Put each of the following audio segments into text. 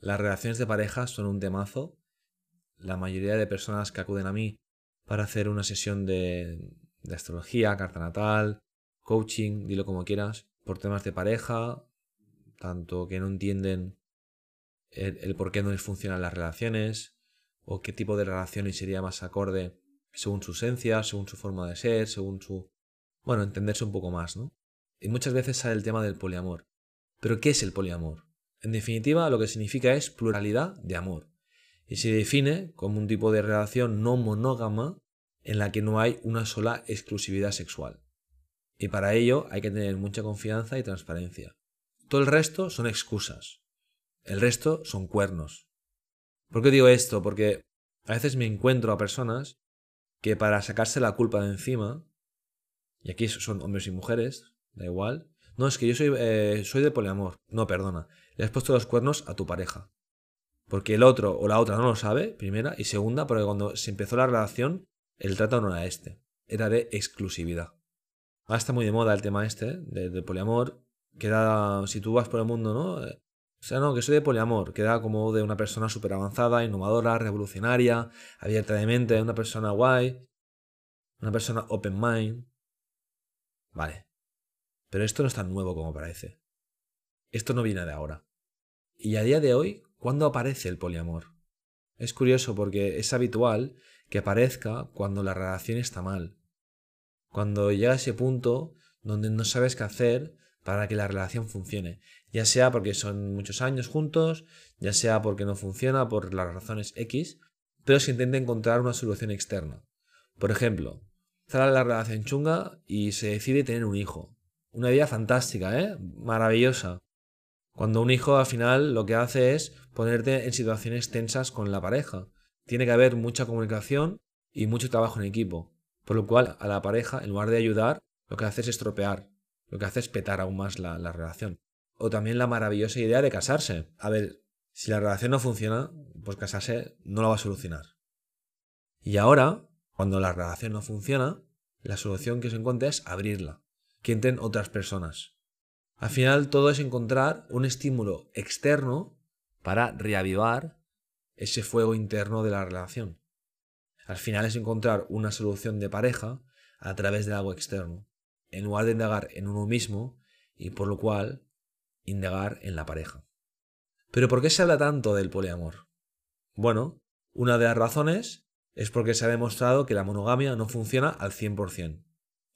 Las relaciones de pareja son un temazo. La mayoría de personas que acuden a mí para hacer una sesión de, astrología, carta natal, coaching, dilo como quieras, por temas de pareja, tanto que no entienden el, por qué no les funcionan las relaciones, o qué tipo de relaciones sería más acorde según su esencia, según su forma de ser, según su... Bueno, entenderse un poco más, ¿no? Y muchas veces sale el tema del poliamor. Pero ¿qué es el poliamor? En definitiva, lo que significa es pluralidad de amor. Y se define como un tipo de relación no monógama en la que no hay una sola exclusividad sexual. Y para ello hay que tener mucha confianza y transparencia. Todo el resto son excusas. El resto son cuernos. ¿Por qué digo esto? Porque a veces me encuentro a personas que para sacarse la culpa de encima, y aquí son hombres y mujeres, da igual, no, es que yo soy, eh, soy de poliamor. No, perdona. Le has puesto los cuernos a tu pareja. Porque el otro o la otra no lo sabe, primera. Y segunda, porque cuando se empezó la relación, el trato no era este. Era de exclusividad. Ahora está muy de moda el tema este, del poliamor. Queda, si tú vas por el mundo, ¿no? O sea, no, que soy de poliamor. Queda como de una persona súper avanzada, innovadora, revolucionaria, abierta de mente, una persona guay. Una persona open mind. Vale. Pero esto no es tan nuevo como parece. Esto no viene de ahora. Y a día de hoy, ¿cuándo aparece el poliamor? Es curioso porque es habitual que aparezca cuando la relación está mal. Cuando llega ese punto donde no sabes qué hacer para que la relación funcione. Ya sea porque son muchos años juntos, ya sea porque no funciona por las razones X, pero se intenta encontrar una solución externa. Por ejemplo, está la relación chunga y se decide tener un hijo. Una idea fantástica, ¿eh? Maravillosa. Cuando un hijo al final lo que hace es ponerte en situaciones tensas con la pareja. Tiene que haber mucha comunicación y mucho trabajo en equipo. Por lo cual a la pareja, en lugar de ayudar, lo que hace es estropear. Lo que hace es petar aún más la, la relación. O también la maravillosa idea de casarse. A ver, si la relación no funciona, pues casarse no lo va a solucionar. Y ahora, cuando la relación no funciona, la solución que se encuentra es abrirla que entren otras personas. Al final todo es encontrar un estímulo externo para reavivar ese fuego interno de la relación. Al final es encontrar una solución de pareja a través de algo externo, en lugar de indagar en uno mismo y por lo cual indagar en la pareja. Pero ¿por qué se habla tanto del poliamor? Bueno, una de las razones es porque se ha demostrado que la monogamia no funciona al 100%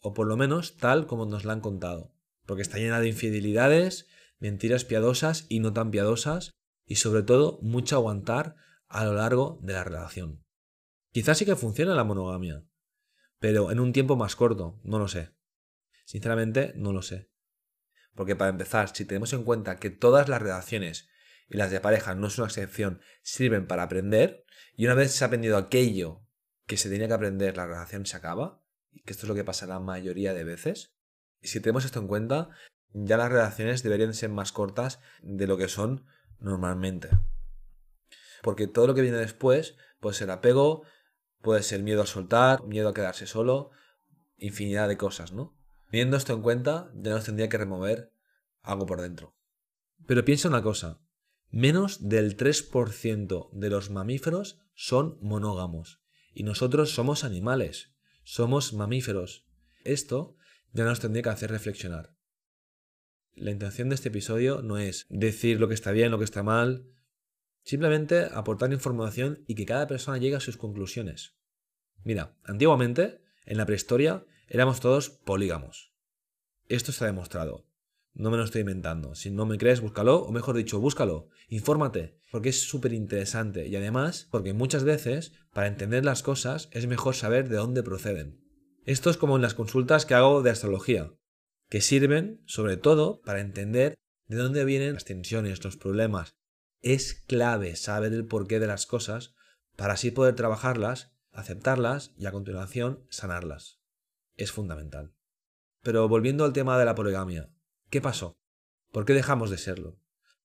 o por lo menos tal como nos la han contado, porque está llena de infidelidades, mentiras piadosas y no tan piadosas, y sobre todo mucho aguantar a lo largo de la relación. Quizás sí que funciona la monogamia, pero en un tiempo más corto, no lo sé. Sinceramente, no lo sé. Porque para empezar, si tenemos en cuenta que todas las relaciones y las de pareja no son una excepción, sirven para aprender, y una vez se ha aprendido aquello que se tenía que aprender, la relación se acaba, que esto es lo que pasa la mayoría de veces. Si tenemos esto en cuenta, ya las relaciones deberían ser más cortas de lo que son normalmente. Porque todo lo que viene después puede ser apego, puede ser miedo a soltar, miedo a quedarse solo, infinidad de cosas, ¿no? Teniendo esto en cuenta, ya nos tendría que remover algo por dentro. Pero piensa una cosa, menos del 3% de los mamíferos son monógamos y nosotros somos animales. Somos mamíferos. Esto ya nos tendría que hacer reflexionar. La intención de este episodio no es decir lo que está bien, lo que está mal, simplemente aportar información y que cada persona llegue a sus conclusiones. Mira, antiguamente, en la prehistoria, éramos todos polígamos. Esto está demostrado. No me lo estoy inventando. Si no me crees, búscalo, o mejor dicho, búscalo, infórmate, porque es súper interesante y además porque muchas veces, para entender las cosas, es mejor saber de dónde proceden. Esto es como en las consultas que hago de astrología, que sirven sobre todo para entender de dónde vienen las tensiones, los problemas. Es clave saber el porqué de las cosas para así poder trabajarlas, aceptarlas y a continuación sanarlas. Es fundamental. Pero volviendo al tema de la poligamia, ¿Qué pasó? ¿Por qué dejamos de serlo?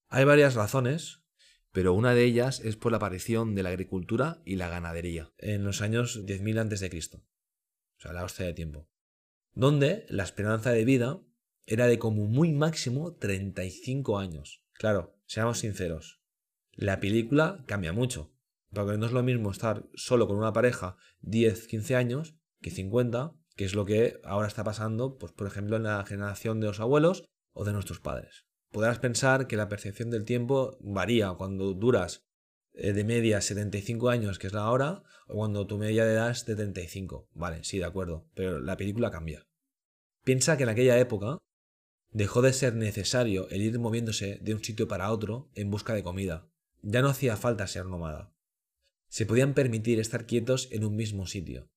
Hay varias razones, pero una de ellas es por la aparición de la agricultura y la ganadería en los años 10.000 a.C. O sea, la hostia de tiempo. Donde la esperanza de vida era de como muy máximo 35 años. Claro, seamos sinceros. la película cambia mucho. Porque no es lo mismo estar solo con una pareja 10, 15 años que 50, que es lo que ahora está pasando, pues por ejemplo, en la generación de los abuelos o de nuestros padres. Podrás pensar que la percepción del tiempo varía cuando duras de media 75 años, que es la hora, o cuando tu media de edad es de 35. Vale, sí, de acuerdo, pero la película cambia. Piensa que en aquella época dejó de ser necesario el ir moviéndose de un sitio para otro en busca de comida. Ya no hacía falta ser nómada. Se podían permitir estar quietos en un mismo sitio,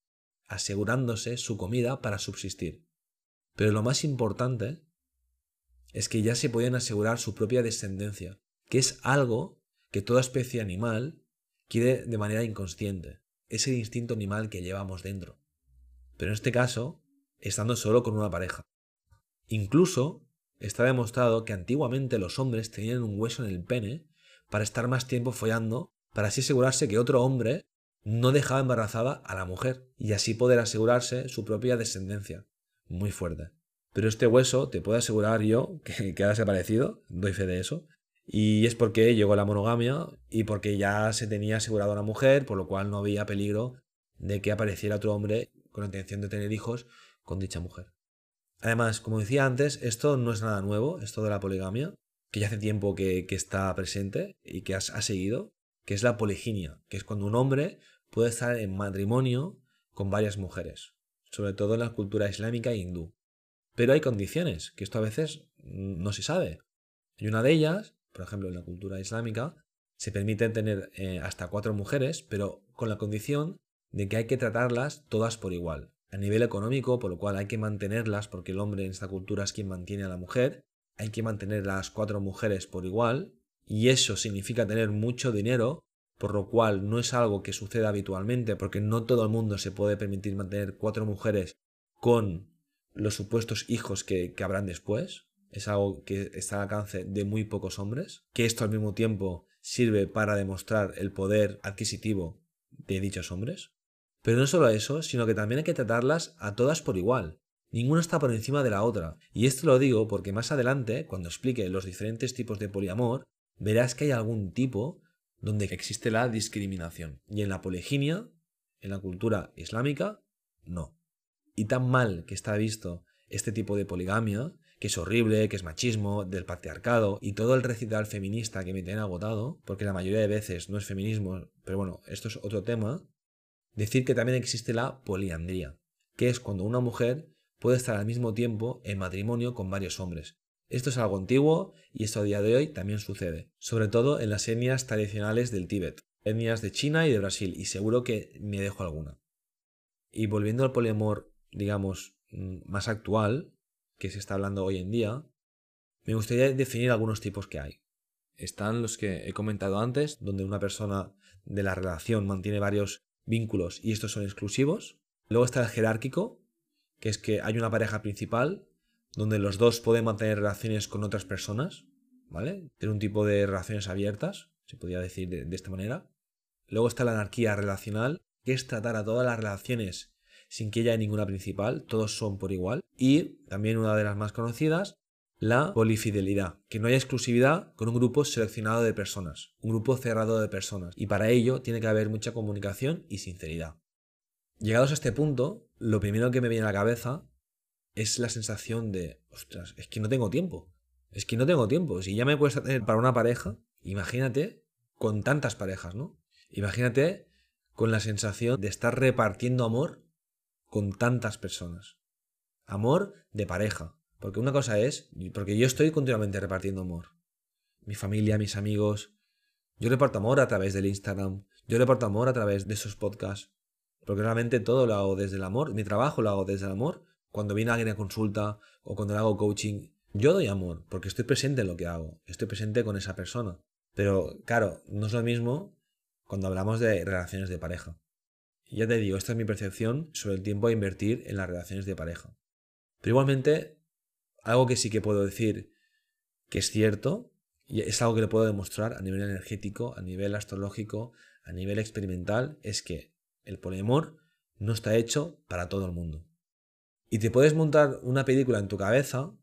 asegurándose su comida para subsistir. Pero lo más importante es que ya se podían asegurar su propia descendencia, que es algo que toda especie animal quiere de manera inconsciente. Es el instinto animal que llevamos dentro. Pero en este caso, estando solo con una pareja. Incluso está demostrado que antiguamente los hombres tenían un hueso en el pene para estar más tiempo follando, para así asegurarse que otro hombre no dejaba embarazada a la mujer y así poder asegurarse su propia descendencia. Muy fuerte. Pero este hueso, te puedo asegurar yo, que, que ha desaparecido, doy fe de eso, y es porque llegó la monogamia y porque ya se tenía asegurado a la mujer, por lo cual no había peligro de que apareciera otro hombre con la intención de tener hijos con dicha mujer. Además, como decía antes, esto no es nada nuevo, esto de la poligamia, que ya hace tiempo que, está presente y que ha seguido, que es la poliginia, que es cuando un hombre puede estar en matrimonio con varias mujeres, sobre todo en la cultura islámica e hindú. Pero hay condiciones, que esto a veces no se sabe. Y una de ellas, por ejemplo, en la cultura islámica, se permite tener eh, hasta cuatro mujeres, pero con la condición de que hay que tratarlas todas por igual. A nivel económico, por lo cual hay que mantenerlas, porque el hombre en esta cultura es quien mantiene a la mujer, hay que mantener las cuatro mujeres por igual, y eso significa tener mucho dinero, por lo cual no es algo que suceda habitualmente, porque no todo el mundo se puede permitir mantener cuatro mujeres con los supuestos hijos que, habrán después. Es algo que está al alcance de muy pocos hombres. Que esto al mismo tiempo sirve para demostrar el poder adquisitivo de dichos hombres. Pero no solo eso, sino que también hay que tratarlas a todas por igual. Ninguna está por encima de la otra. Y esto lo digo porque más adelante, cuando explique los diferentes tipos de poliamor, verás que hay algún tipo donde existe la discriminación. Y en la poliginia, en la cultura islámica, no y tan mal que está visto este tipo de poligamia, que es horrible, que es machismo, del patriarcado y todo el recital feminista que me tiene agotado, porque la mayoría de veces no es feminismo, pero bueno, esto es otro tema, decir que también existe la poliandría, que es cuando una mujer puede estar al mismo tiempo en matrimonio con varios hombres. Esto es algo antiguo y esto a día de hoy también sucede, sobre todo en las etnias tradicionales del Tíbet, etnias de China y de Brasil, y seguro que me dejo alguna. Y volviendo al poliamor digamos, mm, más actual, que se está hablando hoy en día, me gustaría definir algunos tipos que hay. Están los que he comentado antes, donde una persona de la relación mantiene varios vínculos y estos son exclusivos. Luego está el jerárquico, que es que hay una pareja principal donde los dos pueden mantener relaciones con otras personas, ¿vale? Tiene un tipo de relaciones abiertas, se podría decir de, de esta manera. Luego está la anarquía relacional, que es tratar a todas las relaciones sin que haya ninguna principal, todos son por igual. Y también una de las más conocidas, la polifidelidad, que no haya exclusividad con un grupo seleccionado de personas, un grupo cerrado de personas. Y para ello tiene que haber mucha comunicación y sinceridad. Llegados a este punto, lo primero que me viene a la cabeza es la sensación de, ostras, es que no tengo tiempo. Es que no tengo tiempo. Si ya me cuesta tener para una pareja, imagínate con tantas parejas, ¿no? Imagínate con la sensación de estar repartiendo amor con tantas personas. Amor de pareja. Porque una cosa es, porque yo estoy continuamente repartiendo amor. Mi familia, mis amigos. Yo reparto amor a través del Instagram. Yo reparto amor a través de esos podcasts. Porque realmente todo lo hago desde el amor. Mi trabajo lo hago desde el amor. Cuando viene alguien a consulta o cuando hago coaching, yo doy amor porque estoy presente en lo que hago. Estoy presente con esa persona. Pero claro, no es lo mismo cuando hablamos de relaciones de pareja ya te digo, esta es mi percepción sobre el tiempo a invertir en las relaciones de pareja. Pero igualmente, algo que sí que puedo decir que es cierto, y es algo que le puedo demostrar a nivel energético, a nivel astrológico, a nivel experimental, es que el poliamor no está hecho para todo el mundo. Y te puedes montar una película en tu cabeza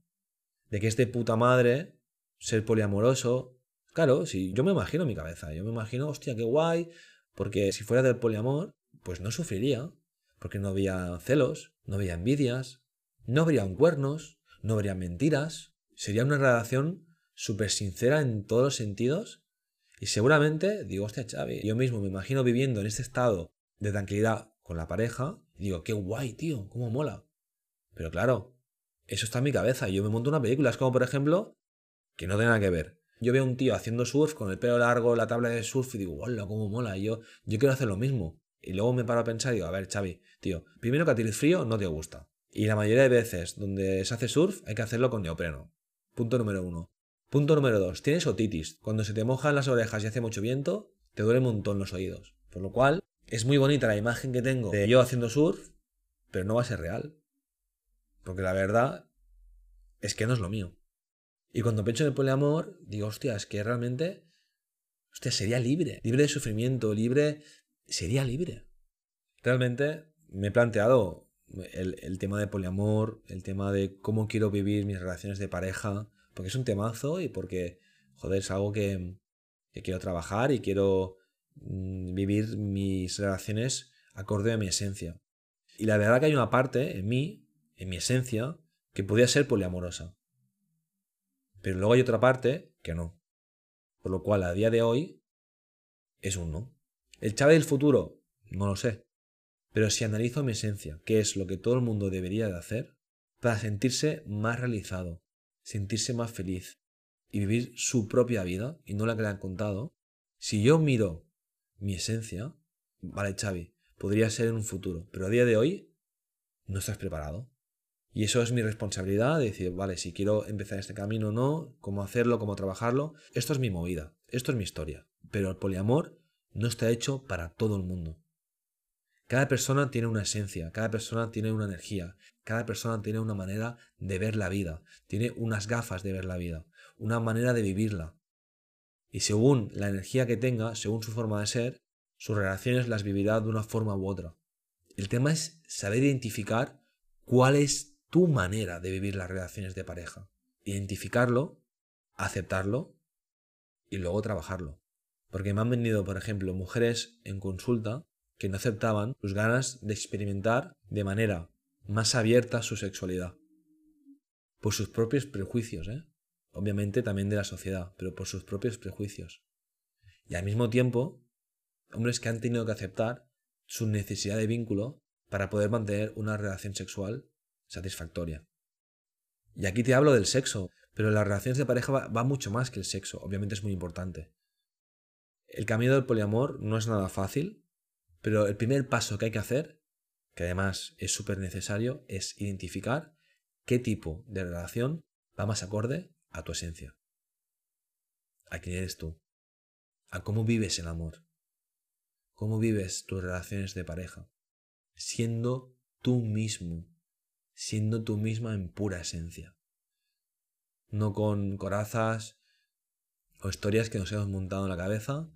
de que es de puta madre ser poliamoroso, Claro, si yo me imagino mi cabeza, yo me imagino, hostia, qué guay, porque si fuera del poliamor, pues no sufriría, porque no había celos, no había envidias, no habrían cuernos, no habría mentiras, sería una relación súper sincera en todos los sentidos y seguramente digo, hostia, Xavi, yo mismo me imagino viviendo en este estado de tranquilidad con la pareja y digo, qué guay, tío, cómo mola. Pero claro, eso está en mi cabeza yo me monto una película. Es como, por ejemplo, que no tiene nada que ver. Yo veo a un tío haciendo surf con el pelo largo, la tabla de surf y digo, hola, cómo mola. Y yo, yo quiero hacer lo mismo. Y luego me paro a pensar y digo, a ver, Xavi, tío, primero que a ti el frío no te gusta. Y la mayoría de veces donde se hace surf hay que hacerlo con neopreno. Punto número uno. Punto número dos. Tienes otitis. Cuando se te mojan las orejas y hace mucho viento, te duele un montón los oídos. Por lo cual, es muy bonita la imagen que tengo de yo haciendo surf, pero no va a ser real. Porque la verdad es que no es lo mío. Y cuando pienso en el poliamor, digo, hostia, es que realmente, hostia, sería libre. Libre de sufrimiento, libre, sería libre. Realmente me he planteado el, tema de poliamor, el tema de cómo quiero vivir mis relaciones de pareja, porque es un temazo y porque, joder, es algo que, que quiero trabajar y quiero mm, vivir mis relaciones acorde a mi esencia. Y la verdad que hay una parte en mí, en mi esencia, que podría ser poliamorosa. Pero luego hay otra parte que no. Por lo cual, a día de hoy, es un no. ¿El Chávez del futuro? No lo sé. Pero si analizo mi esencia, qué es lo que todo el mundo debería de hacer para sentirse más realizado, sentirse más feliz y vivir su propia vida y no la que le han contado, si yo miro mi esencia, vale, Xavi, podría ser en un futuro, pero a día de hoy no estás preparado. Y eso es mi responsabilidad de decir, vale, si quiero empezar este camino o no, cómo hacerlo, cómo trabajarlo. Esto es mi movida, esto es mi historia. Pero el poliamor no está hecho para todo el mundo. Cada persona tiene una esencia, cada persona tiene una energía, cada persona tiene una manera de ver la vida, tiene unas gafas de ver la vida, una manera de vivirla. Y según la energía que tenga, según su forma de ser, sus relaciones las vivirá de una forma u otra. El tema es saber identificar cuál es tu manera de vivir las relaciones de pareja. Identificarlo, aceptarlo y luego trabajarlo. Porque me han venido, por ejemplo, mujeres en consulta que no aceptaban sus ganas de experimentar de manera más abierta su sexualidad. Por sus propios prejuicios, ¿eh? Obviamente también de la sociedad, pero por sus propios prejuicios. Y al mismo tiempo, hombres que han tenido que aceptar su necesidad de vínculo para poder mantener una relación sexual satisfactoria. Y aquí te hablo del sexo, pero las relaciones de pareja va, va, mucho más que el sexo, obviamente es muy importante. El camino del poliamor no es nada fácil, pero el primer paso que hay que hacer, que además es súper necesario, es identificar qué tipo de relación va más acorde a tu esencia. A quién eres tú. A cómo vives el amor. Cómo vives tus relaciones de pareja. Siendo tú mismo. Siendo tú misma en pura esencia. No con corazas o historias que nos hemos montado en la cabeza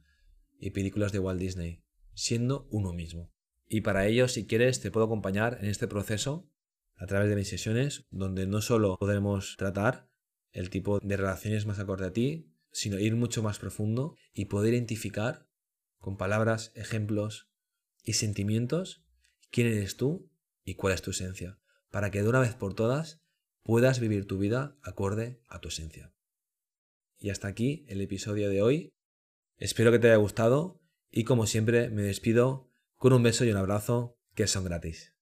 y películas de Walt Disney siendo uno mismo. Y para ello, si quieres, te puedo acompañar en este proceso a través de mis sesiones, donde no solo podremos tratar el tipo de relaciones más acorde a ti, sino ir mucho más profundo y poder identificar con palabras, ejemplos y sentimientos quién eres tú y cuál es tu esencia, para que de una vez por todas puedas vivir tu vida acorde a tu esencia. Y hasta aquí el episodio de hoy. Espero que te haya gustado y como siempre me despido con un beso y un abrazo que son gratis.